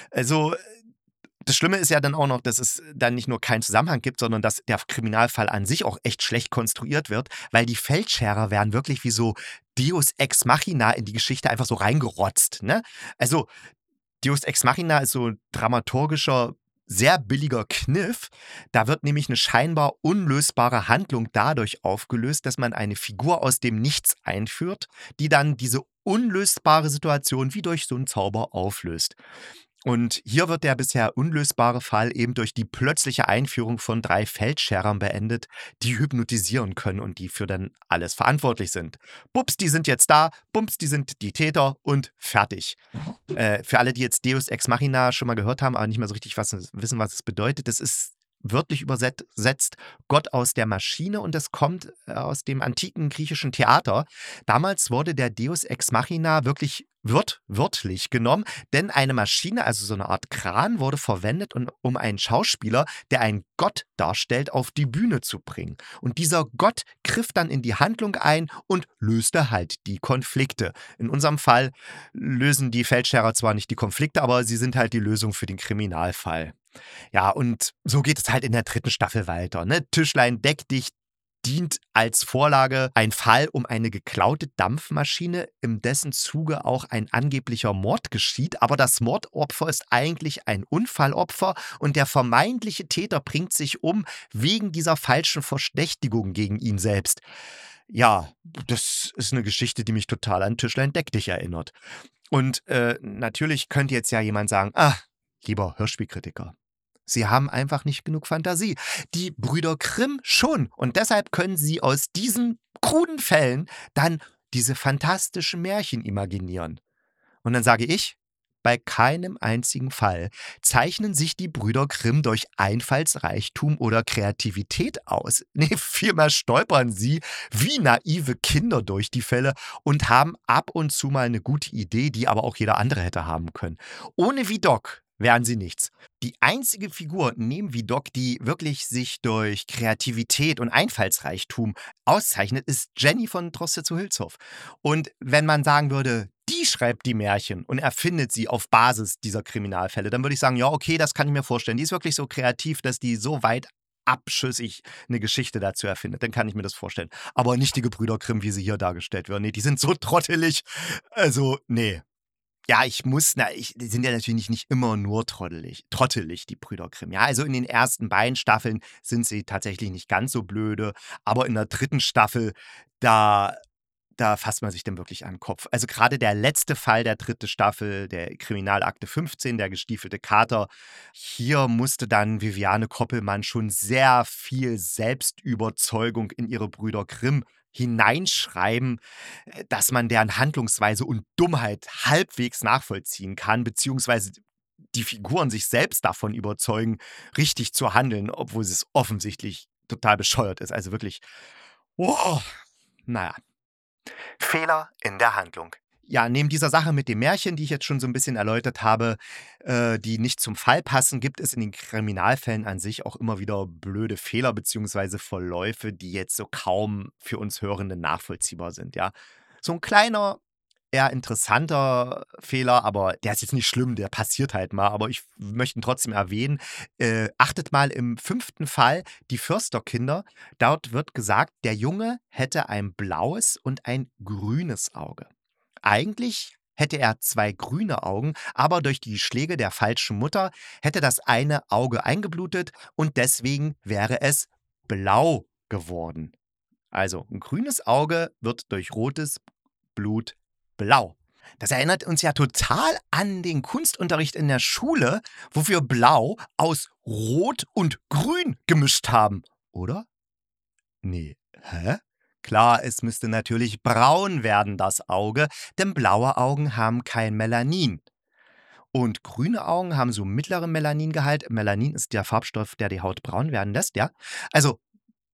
Also das Schlimme ist ja dann auch noch, dass es dann nicht nur keinen Zusammenhang gibt, sondern dass der Kriminalfall an sich auch echt schlecht konstruiert wird, weil die Feldscherer werden wirklich wie so Deus Ex Machina in die Geschichte einfach so reingerotzt. Ne? Also Deus Ex Machina ist so ein dramaturgischer sehr billiger Kniff. Da wird nämlich eine scheinbar unlösbare Handlung dadurch aufgelöst, dass man eine Figur aus dem Nichts einführt, die dann diese unlösbare Situation wie durch so einen Zauber auflöst. Und hier wird der bisher unlösbare Fall eben durch die plötzliche Einführung von drei Feldscherern beendet, die hypnotisieren können und die für dann alles verantwortlich sind. Bups, die sind jetzt da, bums, die sind die Täter und fertig. Äh, für alle, die jetzt Deus Ex Machina schon mal gehört haben, aber nicht mehr so richtig was, wissen, was es bedeutet, das ist wörtlich übersetzt Gott aus der Maschine und es kommt äh, aus dem antiken griechischen Theater. Damals wurde der Deus ex machina wirklich wird wörtlich genommen, denn eine Maschine, also so eine Art Kran, wurde verwendet, um einen Schauspieler, der einen Gott darstellt, auf die Bühne zu bringen. Und dieser Gott griff dann in die Handlung ein und löste halt die Konflikte. In unserem Fall lösen die Feldscherer zwar nicht die Konflikte, aber sie sind halt die Lösung für den Kriminalfall. Ja, und so geht es halt in der dritten Staffel weiter. Ne? Tischlein deck dich dient als Vorlage ein Fall um eine geklaute Dampfmaschine, in dessen Zuge auch ein angeblicher Mord geschieht. Aber das Mordopfer ist eigentlich ein Unfallopfer und der vermeintliche Täter bringt sich um wegen dieser falschen Verdächtigung gegen ihn selbst. Ja, das ist eine Geschichte, die mich total an Tischlein Deck dich erinnert. Und äh, natürlich könnte jetzt ja jemand sagen, ah, lieber Hörspielkritiker, Sie haben einfach nicht genug Fantasie. Die Brüder Grimm schon. Und deshalb können sie aus diesen kruden Fällen dann diese fantastischen Märchen imaginieren. Und dann sage ich, bei keinem einzigen Fall zeichnen sich die Brüder Grimm durch Einfallsreichtum oder Kreativität aus. Nee, vielmehr stolpern sie wie naive Kinder durch die Fälle und haben ab und zu mal eine gute Idee, die aber auch jeder andere hätte haben können. Ohne Vidocq wären sie nichts. Die einzige Figur neben Vidocq, die wirklich sich durch Kreativität und Einfallsreichtum auszeichnet, ist Jenny von Droste zu Hülshoff. Und wenn man sagen würde, die schreibt die Märchen und erfindet sie auf Basis dieser Kriminalfälle, dann würde ich sagen, ja, okay, das kann ich mir vorstellen. Die ist wirklich so kreativ, dass die so weit abschüssig eine Geschichte dazu erfindet, dann kann ich mir das vorstellen. Aber nicht die Gebrüder Grimm, wie sie hier dargestellt werden. Nee, die sind so trottelig. Also, nee, ja, ich muss, na, ich, die sind ja natürlich nicht immer nur trottelig, trottelig, die Brüder Grimm. Ja, also in den ersten beiden Staffeln sind sie tatsächlich nicht ganz so blöde, aber in der dritten Staffel, da, da fasst man sich dann wirklich an den Kopf. Also gerade der letzte Fall der dritten Staffel, der Kriminalakte 15, der gestiefelte Kater, hier musste dann Viviane Koppelmann schon sehr viel Selbstüberzeugung in ihre Brüder Grimm hineinschreiben, äh, dass man deren Handlungsweise und Dummheit halbwegs nachvollziehen kann, beziehungsweise die Figuren sich selbst davon überzeugen, richtig zu handeln, obwohl es offensichtlich total bescheuert ist. Also wirklich, wow, naja. Fehler in der Handlung ja, neben dieser Sache mit dem Märchen, die ich jetzt schon so ein bisschen erläutert habe, äh, die nicht zum Fall passen, gibt es in den Kriminalfällen an sich auch immer wieder blöde Fehler bzw. Verläufe, die jetzt so kaum für uns Hörenden nachvollziehbar sind, ja. So ein kleiner, eher interessanter Fehler, aber der ist jetzt nicht schlimm, der passiert halt mal, aber ich möchte ihn trotzdem erwähnen. Äh, achtet mal im fünften Fall, die Försterkinder. Dort wird gesagt, der Junge hätte ein blaues und ein grünes Auge. Eigentlich hätte er zwei grüne Augen, aber durch die Schläge der falschen Mutter hätte das eine Auge eingeblutet und deswegen wäre es blau geworden. Also ein grünes Auge wird durch rotes Blut blau. Das erinnert uns ja total an den Kunstunterricht in der Schule, wo wir Blau aus Rot und Grün gemischt haben, oder? Nee, hä? Klar, es müsste natürlich braun werden, das Auge, denn blaue Augen haben kein Melanin. Und grüne Augen haben so mittleren Melaningehalt. Melanin ist der Farbstoff, der die Haut braun werden lässt, ja? Also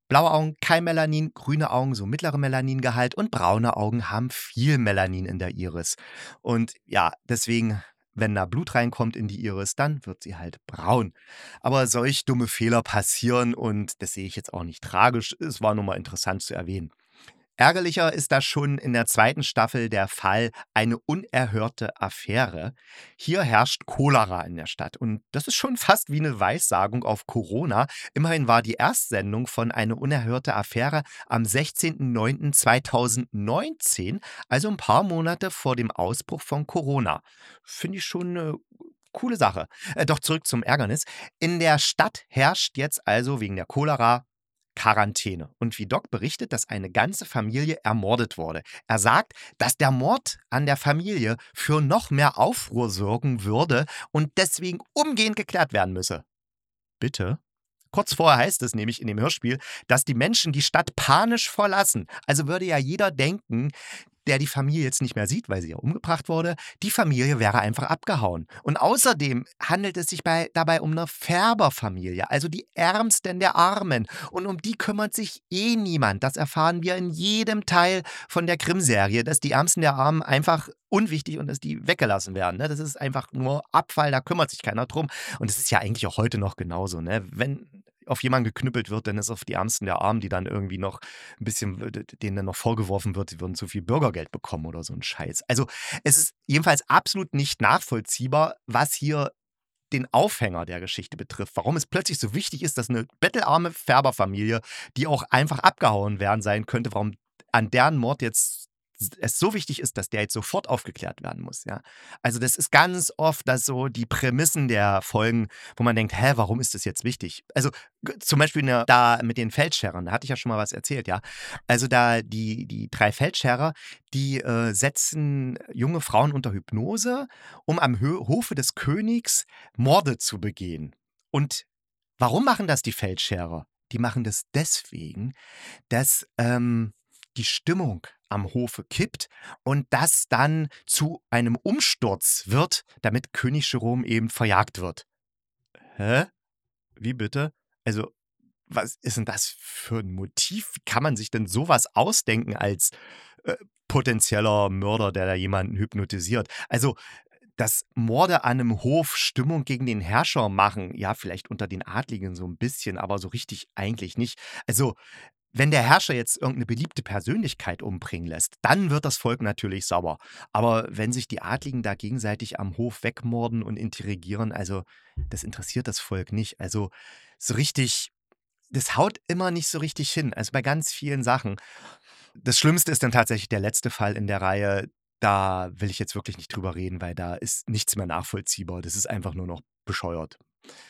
blaue Augen kein Melanin, grüne Augen so mittleren Melaningehalt und braune Augen haben viel Melanin in der Iris. Und ja, deswegen wenn da Blut reinkommt in die Iris, dann wird sie halt braun. Aber solch dumme Fehler passieren und das sehe ich jetzt auch nicht tragisch. Es war nur mal interessant zu erwähnen. Ärgerlicher ist da schon in der zweiten Staffel der Fall eine unerhörte Affäre. Hier herrscht Cholera in der Stadt und das ist schon fast wie eine Weissagung auf Corona. Immerhin war die Erstsendung von eine unerhörte Affäre am 16.09.2019, also ein paar Monate vor dem Ausbruch von Corona. Finde ich schon eine coole Sache. Äh, doch zurück zum Ärgernis. In der Stadt herrscht jetzt also wegen der Cholera Quarantäne. Und wie Doc berichtet, dass eine ganze Familie ermordet wurde. Er sagt, dass der Mord an der Familie für noch mehr Aufruhr sorgen würde und deswegen umgehend geklärt werden müsse. Bitte? Kurz vorher heißt es nämlich in dem Hörspiel, dass die Menschen die Stadt panisch verlassen. Also würde ja jeder denken, der die Familie jetzt nicht mehr sieht, weil sie ja umgebracht wurde, die Familie wäre einfach abgehauen. Und außerdem handelt es sich bei, dabei um eine Färberfamilie, also die Ärmsten der Armen. Und um die kümmert sich eh niemand. Das erfahren wir in jedem Teil von der Grimm-Serie, dass die Ärmsten der Armen einfach unwichtig und dass die weggelassen werden. Ne? Das ist einfach nur Abfall, da kümmert sich keiner drum. Und es ist ja eigentlich auch heute noch genauso. Ne? Wenn auf jemanden geknüppelt wird, dann ist auf die Ärmsten der Armen, die dann irgendwie noch ein bisschen, denen dann noch vorgeworfen wird, sie würden zu viel Bürgergeld bekommen oder so ein Scheiß. Also es ist jedenfalls absolut nicht nachvollziehbar, was hier den Aufhänger der Geschichte betrifft, warum es plötzlich so wichtig ist, dass eine bettelarme Färberfamilie, die auch einfach abgehauen werden sein könnte, warum an deren Mord jetzt es so wichtig ist, dass der jetzt sofort aufgeklärt werden muss. Ja? Also das ist ganz oft dass so die Prämissen der Folgen, wo man denkt, hä, warum ist das jetzt wichtig? Also zum Beispiel eine, da mit den Feldscherern, da hatte ich ja schon mal was erzählt, ja. Also da die, die drei Feldscherer, die äh, setzen junge Frauen unter Hypnose, um am Hö Hofe des Königs Morde zu begehen. Und warum machen das die Feldscherer? Die machen das deswegen, dass ähm, die Stimmung am Hofe kippt und das dann zu einem Umsturz wird, damit König Jerome eben verjagt wird. Hä? Wie bitte? Also, was ist denn das für ein Motiv? Wie kann man sich denn sowas ausdenken als äh, potenzieller Mörder, der da jemanden hypnotisiert? Also, dass Morde an einem Hof Stimmung gegen den Herrscher machen, ja, vielleicht unter den Adligen so ein bisschen, aber so richtig eigentlich nicht. Also, wenn der Herrscher jetzt irgendeine beliebte Persönlichkeit umbringen lässt, dann wird das Volk natürlich sauer. Aber wenn sich die Adligen da gegenseitig am Hof wegmorden und intrigieren, also das interessiert das Volk nicht. Also so richtig, das haut immer nicht so richtig hin. Also bei ganz vielen Sachen. Das Schlimmste ist dann tatsächlich der letzte Fall in der Reihe. Da will ich jetzt wirklich nicht drüber reden, weil da ist nichts mehr nachvollziehbar. Das ist einfach nur noch bescheuert.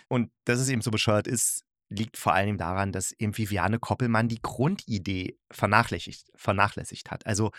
Und dass es eben so bescheuert ist, liegt vor allem daran, dass eben Viviane Koppelmann die Grundidee vernachlässigt, vernachlässigt hat. Also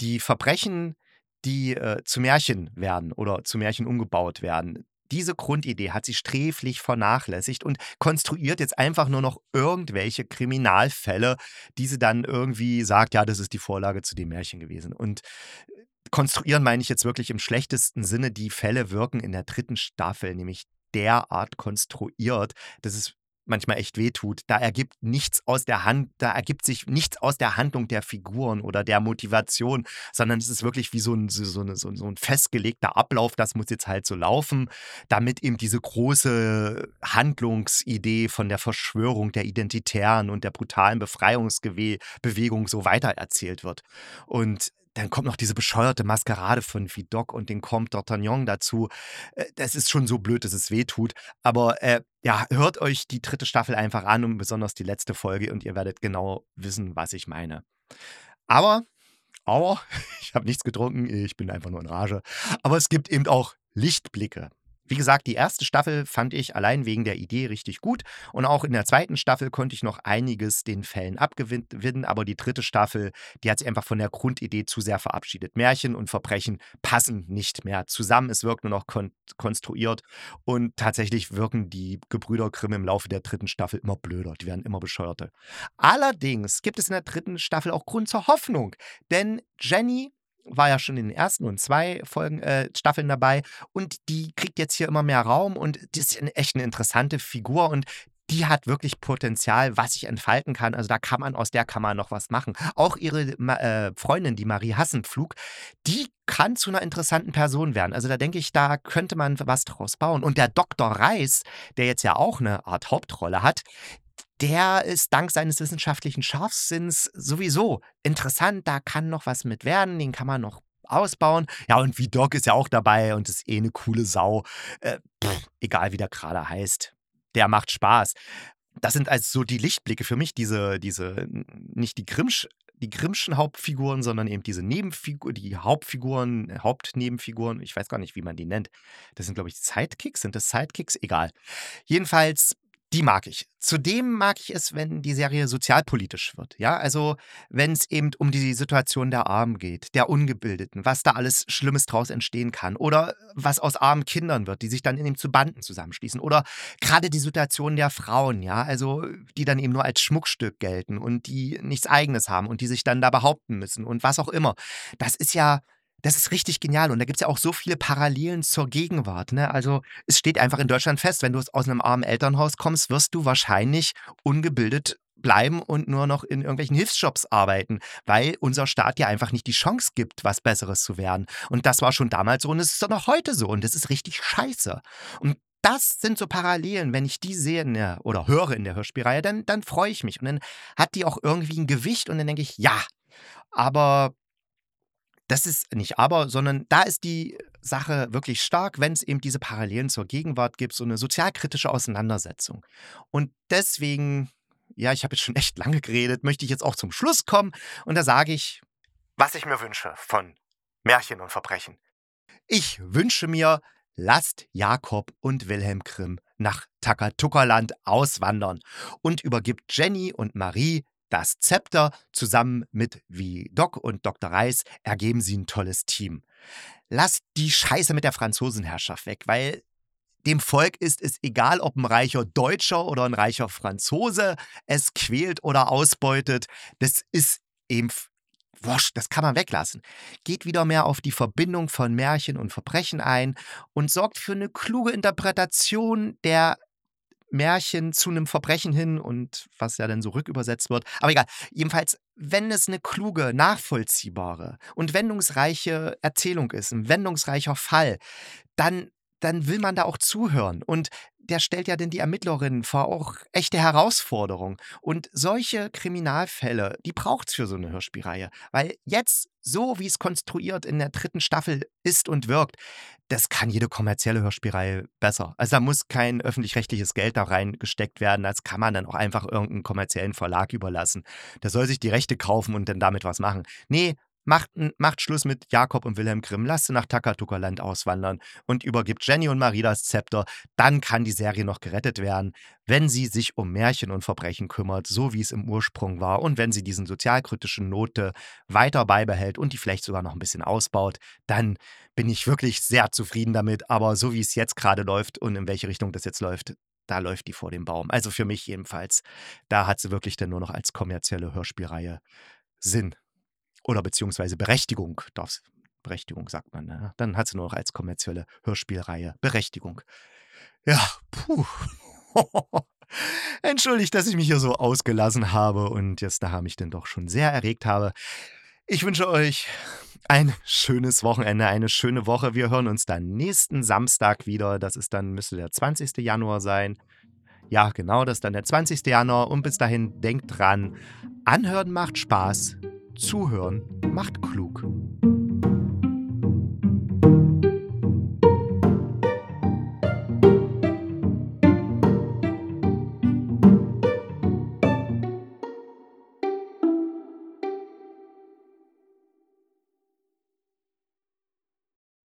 die Verbrechen, die äh, zu Märchen werden oder zu Märchen umgebaut werden, diese Grundidee hat sie sträflich vernachlässigt und konstruiert jetzt einfach nur noch irgendwelche Kriminalfälle, die sie dann irgendwie sagt, ja, das ist die Vorlage zu dem Märchen gewesen. Und äh, konstruieren meine ich jetzt wirklich im schlechtesten Sinne, die Fälle wirken in der dritten Staffel, nämlich derart konstruiert, dass es manchmal echt wehtut. Da ergibt nichts aus der Hand, da ergibt sich nichts aus der Handlung der Figuren oder der Motivation, sondern es ist wirklich wie so ein, so, so, so, ein festgelegter Ablauf, das muss jetzt halt so laufen, damit eben diese große Handlungsidee von der Verschwörung der Identitären und der brutalen Befreiungsbewegung so weitererzählt wird. Und dann kommt noch diese bescheuerte Maskerade von Vidocq und den Comte d'Artagnan dazu. Äh, das ist schon so blöd, dass es weh tut. Aber äh, ja, hört euch die dritte Staffel einfach an und besonders die letzte Folge und ihr werdet genau wissen, was ich meine. Aber, aber, ich habe nichts getrunken, ich bin einfach nur in Rage. Aber es gibt eben auch Lichtblicke. Wie gesagt, die erste Staffel fand ich allein wegen der Idee richtig gut und auch in der zweiten Staffel konnte ich noch einiges den Fällen abgewinnen, aber die dritte Staffel, die hat sich einfach von der Grundidee zu sehr verabschiedet. Märchen und Verbrechen passen nicht mehr zusammen, es wirkt nur noch kon konstruiert und tatsächlich wirken die Gebrüder Grimm im Laufe der dritten Staffel immer blöder, die werden immer bescheuerter. Allerdings gibt es in der dritten Staffel auch Grund zur Hoffnung, denn Jenny war ja schon in den ersten und zwei Folgen, äh, Staffeln dabei und die kriegt jetzt hier immer mehr Raum und die ist echt eine interessante Figur und die hat wirklich Potenzial, was sich entfalten kann. Also da kann man, aus der man noch was machen. Auch ihre äh, Freundin, die Marie Hassenpflug, die kann zu einer interessanten Person werden. Also da denke ich, da könnte man was draus bauen. Und der Dr. Reis, der jetzt ja auch eine Art Hauptrolle hat, der ist dank seines wissenschaftlichen Scharfsinns sowieso interessant. Da kann noch was mit werden, den kann man noch ausbauen. Ja, und wie Doc ist ja auch dabei und ist eh eine coole Sau. Äh, pff, egal wie der gerade heißt. Der macht Spaß. Das sind also so die Lichtblicke für mich, diese, diese, nicht die Grimmsch die Grimmschen Hauptfiguren, sondern eben diese Nebenfiguren, die Hauptfiguren, Hauptnebenfiguren, ich weiß gar nicht, wie man die nennt. Das sind, glaube ich, Sidekicks. Sind das Sidekicks? Egal. Jedenfalls die mag ich. Zudem mag ich es, wenn die Serie sozialpolitisch wird. Ja, also wenn es eben um die Situation der Armen geht, der Ungebildeten, was da alles Schlimmes draus entstehen kann oder was aus armen Kindern wird, die sich dann eben zu Banden zusammenschließen oder gerade die Situation der Frauen, ja, also die dann eben nur als Schmuckstück gelten und die nichts Eigenes haben und die sich dann da behaupten müssen und was auch immer. Das ist ja das ist richtig genial. Und da gibt es ja auch so viele Parallelen zur Gegenwart. Ne? Also es steht einfach in Deutschland fest, wenn du aus einem armen Elternhaus kommst, wirst du wahrscheinlich ungebildet bleiben und nur noch in irgendwelchen Hilfsjobs arbeiten, weil unser Staat ja einfach nicht die Chance gibt, was Besseres zu werden. Und das war schon damals so und es ist doch noch heute so und das ist richtig scheiße. Und das sind so Parallelen, wenn ich die sehe der, oder höre in der Hörspielreihe, dann, dann freue ich mich. Und dann hat die auch irgendwie ein Gewicht und dann denke ich, ja, aber das ist nicht aber, sondern da ist die Sache wirklich stark, wenn es eben diese Parallelen zur Gegenwart gibt, so eine sozialkritische Auseinandersetzung. Und deswegen, ja, ich habe jetzt schon echt lange geredet, möchte ich jetzt auch zum Schluss kommen und da sage ich, was ich mir wünsche von Märchen und Verbrechen. Ich wünsche mir, lasst Jakob und Wilhelm Grimm nach Takatuka-Land auswandern und übergibt Jenny und Marie das Zepter zusammen mit wie Doc und Dr. Reis ergeben sie ein tolles Team. Lasst die Scheiße mit der Franzosenherrschaft weg, weil dem Volk ist es egal, ob ein reicher Deutscher oder ein reicher Franzose es quält oder ausbeutet. Das ist eben wurscht, das kann man weglassen. Geht wieder mehr auf die Verbindung von Märchen und Verbrechen ein und sorgt für eine kluge Interpretation der Märchen zu einem Verbrechen hin und was ja dann so rückübersetzt wird. Aber egal. Jedenfalls, wenn es eine kluge, nachvollziehbare und wendungsreiche Erzählung ist, ein wendungsreicher Fall, dann dann will man da auch zuhören. Und der stellt ja denn die Ermittlerinnen vor auch echte Herausforderungen. Und solche Kriminalfälle, die braucht es für so eine Hörspielreihe. Weil jetzt, so wie es konstruiert in der dritten Staffel ist und wirkt, das kann jede kommerzielle Hörspielreihe besser. Also da muss kein öffentlich-rechtliches Geld da reingesteckt werden. Das kann man dann auch einfach irgendeinen kommerziellen Verlag überlassen. Der soll sich die Rechte kaufen und dann damit was machen. Nee, Macht, macht Schluss mit Jakob und Wilhelm Grimm, lasst sie nach Takatuka-Land auswandern und übergibt Jenny und Marie das Zepter. Dann kann die Serie noch gerettet werden, wenn sie sich um Märchen und Verbrechen kümmert, so wie es im Ursprung war. Und wenn sie diesen sozialkritischen Note weiter beibehält und die vielleicht sogar noch ein bisschen ausbaut, dann bin ich wirklich sehr zufrieden damit. Aber so wie es jetzt gerade läuft und in welche Richtung das jetzt läuft, da läuft die vor dem Baum. Also für mich jedenfalls. Da hat sie wirklich dann nur noch als kommerzielle Hörspielreihe Sinn oder beziehungsweise Berechtigung, darf's, Berechtigung sagt man, ne? dann hat sie nur noch als kommerzielle Hörspielreihe Berechtigung. Ja, puh. Entschuldigt, dass ich mich hier so ausgelassen habe und jetzt da mich denn doch schon sehr erregt habe. Ich wünsche euch ein schönes Wochenende, eine schöne Woche. Wir hören uns dann nächsten Samstag wieder. Das ist dann, müsste der 20. Januar sein. Ja, genau, das ist dann der 20. Januar. Und bis dahin denkt dran, anhören macht Spaß. Zuhören macht klug.